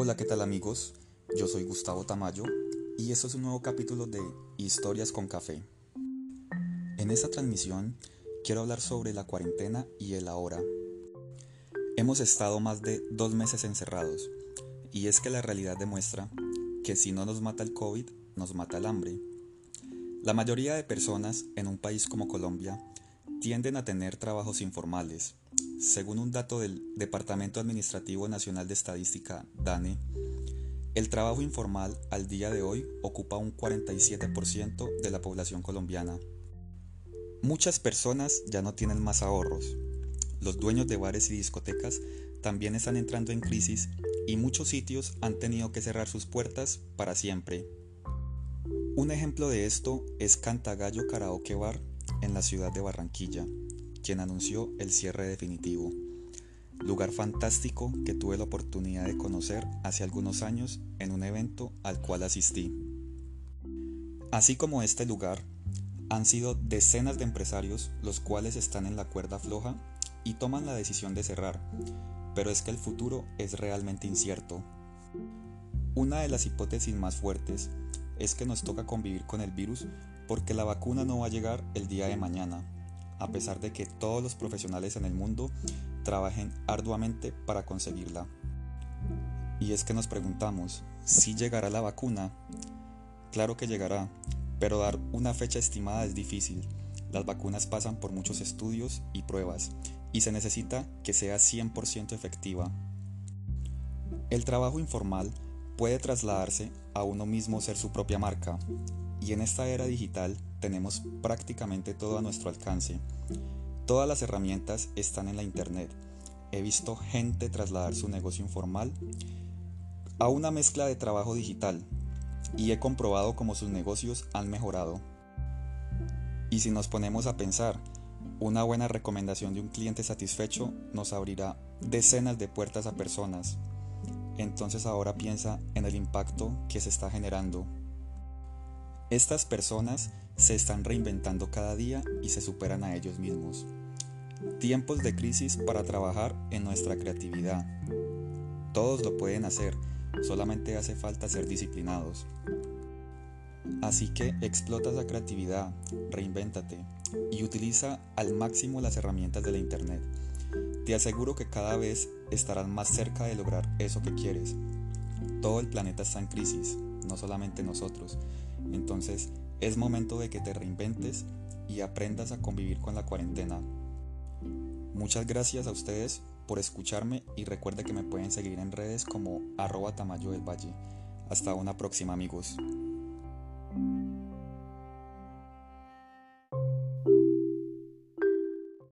Hola, ¿qué tal amigos? Yo soy Gustavo Tamayo y esto es un nuevo capítulo de Historias con Café. En esta transmisión quiero hablar sobre la cuarentena y el ahora. Hemos estado más de dos meses encerrados y es que la realidad demuestra que si no nos mata el COVID, nos mata el hambre. La mayoría de personas en un país como Colombia tienden a tener trabajos informales. Según un dato del Departamento Administrativo Nacional de Estadística, DANE, el trabajo informal al día de hoy ocupa un 47% de la población colombiana. Muchas personas ya no tienen más ahorros. Los dueños de bares y discotecas también están entrando en crisis y muchos sitios han tenido que cerrar sus puertas para siempre. Un ejemplo de esto es Cantagallo Karaoke Bar en la ciudad de Barranquilla, quien anunció el cierre definitivo. Lugar fantástico que tuve la oportunidad de conocer hace algunos años en un evento al cual asistí. Así como este lugar, han sido decenas de empresarios los cuales están en la cuerda floja y toman la decisión de cerrar, pero es que el futuro es realmente incierto. Una de las hipótesis más fuertes es que nos toca convivir con el virus porque la vacuna no va a llegar el día de mañana, a pesar de que todos los profesionales en el mundo trabajen arduamente para conseguirla. Y es que nos preguntamos, ¿si llegará la vacuna? Claro que llegará, pero dar una fecha estimada es difícil. Las vacunas pasan por muchos estudios y pruebas, y se necesita que sea 100% efectiva. El trabajo informal puede trasladarse a uno mismo ser su propia marca, y en esta era digital tenemos prácticamente todo a nuestro alcance. Todas las herramientas están en la internet. He visto gente trasladar su negocio informal a una mezcla de trabajo digital y he comprobado cómo sus negocios han mejorado. Y si nos ponemos a pensar, una buena recomendación de un cliente satisfecho nos abrirá decenas de puertas a personas. Entonces ahora piensa en el impacto que se está generando estas personas se están reinventando cada día y se superan a ellos mismos. Tiempos de crisis para trabajar en nuestra creatividad. Todos lo pueden hacer, solamente hace falta ser disciplinados. Así que explota esa creatividad, reinvéntate y utiliza al máximo las herramientas de la Internet. Te aseguro que cada vez estarás más cerca de lograr eso que quieres. Todo el planeta está en crisis, no solamente nosotros, entonces es momento de que te reinventes y aprendas a convivir con la cuarentena. Muchas gracias a ustedes por escucharme y recuerde que me pueden seguir en redes como arroba tamayo del valle. Hasta una próxima amigos.